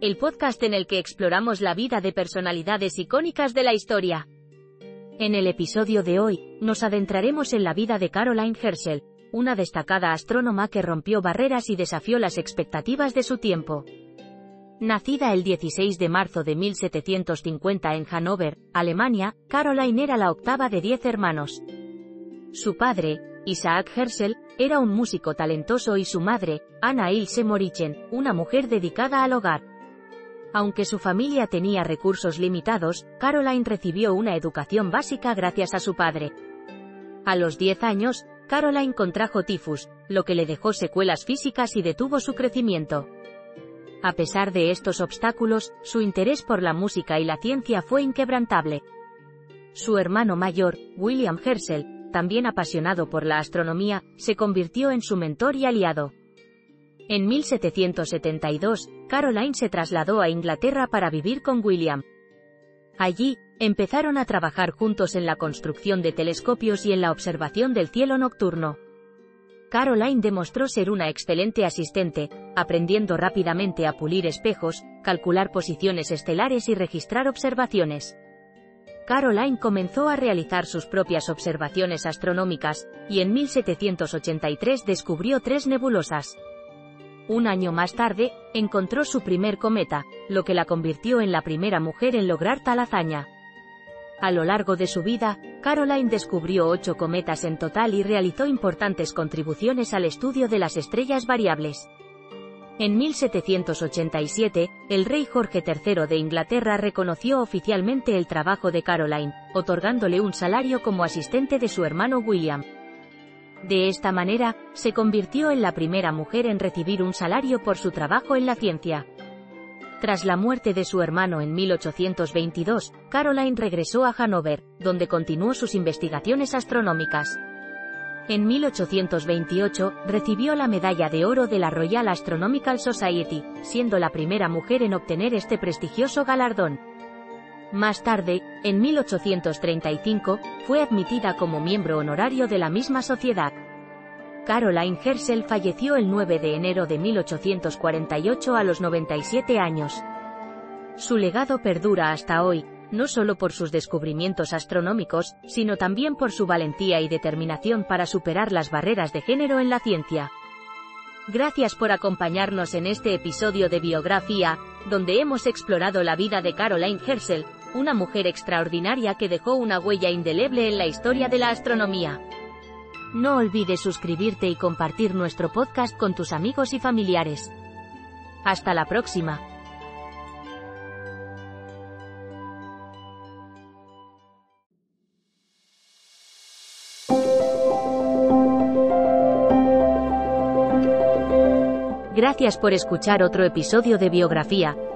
el podcast en el que exploramos la vida de personalidades icónicas de la historia. En el episodio de hoy, nos adentraremos en la vida de Caroline Herschel, una destacada astrónoma que rompió barreras y desafió las expectativas de su tiempo. Nacida el 16 de marzo de 1750 en Hannover, Alemania, Caroline era la octava de diez hermanos. Su padre, Isaac Herschel, era un músico talentoso y su madre, Anna Ilse Morichen, una mujer dedicada al hogar. Aunque su familia tenía recursos limitados, Caroline recibió una educación básica gracias a su padre. A los 10 años, Caroline contrajo tifus, lo que le dejó secuelas físicas y detuvo su crecimiento. A pesar de estos obstáculos, su interés por la música y la ciencia fue inquebrantable. Su hermano mayor, William Herschel, también apasionado por la astronomía, se convirtió en su mentor y aliado. En 1772, Caroline se trasladó a Inglaterra para vivir con William. Allí, empezaron a trabajar juntos en la construcción de telescopios y en la observación del cielo nocturno. Caroline demostró ser una excelente asistente, aprendiendo rápidamente a pulir espejos, calcular posiciones estelares y registrar observaciones. Caroline comenzó a realizar sus propias observaciones astronómicas, y en 1783 descubrió tres nebulosas. Un año más tarde, encontró su primer cometa, lo que la convirtió en la primera mujer en lograr tal hazaña. A lo largo de su vida, Caroline descubrió ocho cometas en total y realizó importantes contribuciones al estudio de las estrellas variables. En 1787, el rey Jorge III de Inglaterra reconoció oficialmente el trabajo de Caroline, otorgándole un salario como asistente de su hermano William. De esta manera, se convirtió en la primera mujer en recibir un salario por su trabajo en la ciencia. Tras la muerte de su hermano en 1822, Caroline regresó a Hanover, donde continuó sus investigaciones astronómicas. En 1828, recibió la medalla de oro de la Royal Astronomical Society, siendo la primera mujer en obtener este prestigioso galardón. Más tarde, en 1835, fue admitida como miembro honorario de la misma sociedad. Caroline Herschel falleció el 9 de enero de 1848 a los 97 años. Su legado perdura hasta hoy, no solo por sus descubrimientos astronómicos, sino también por su valentía y determinación para superar las barreras de género en la ciencia. Gracias por acompañarnos en este episodio de Biografía, donde hemos explorado la vida de Caroline Herschel, una mujer extraordinaria que dejó una huella indeleble en la historia de la astronomía. No olvides suscribirte y compartir nuestro podcast con tus amigos y familiares. Hasta la próxima. Gracias por escuchar otro episodio de Biografía,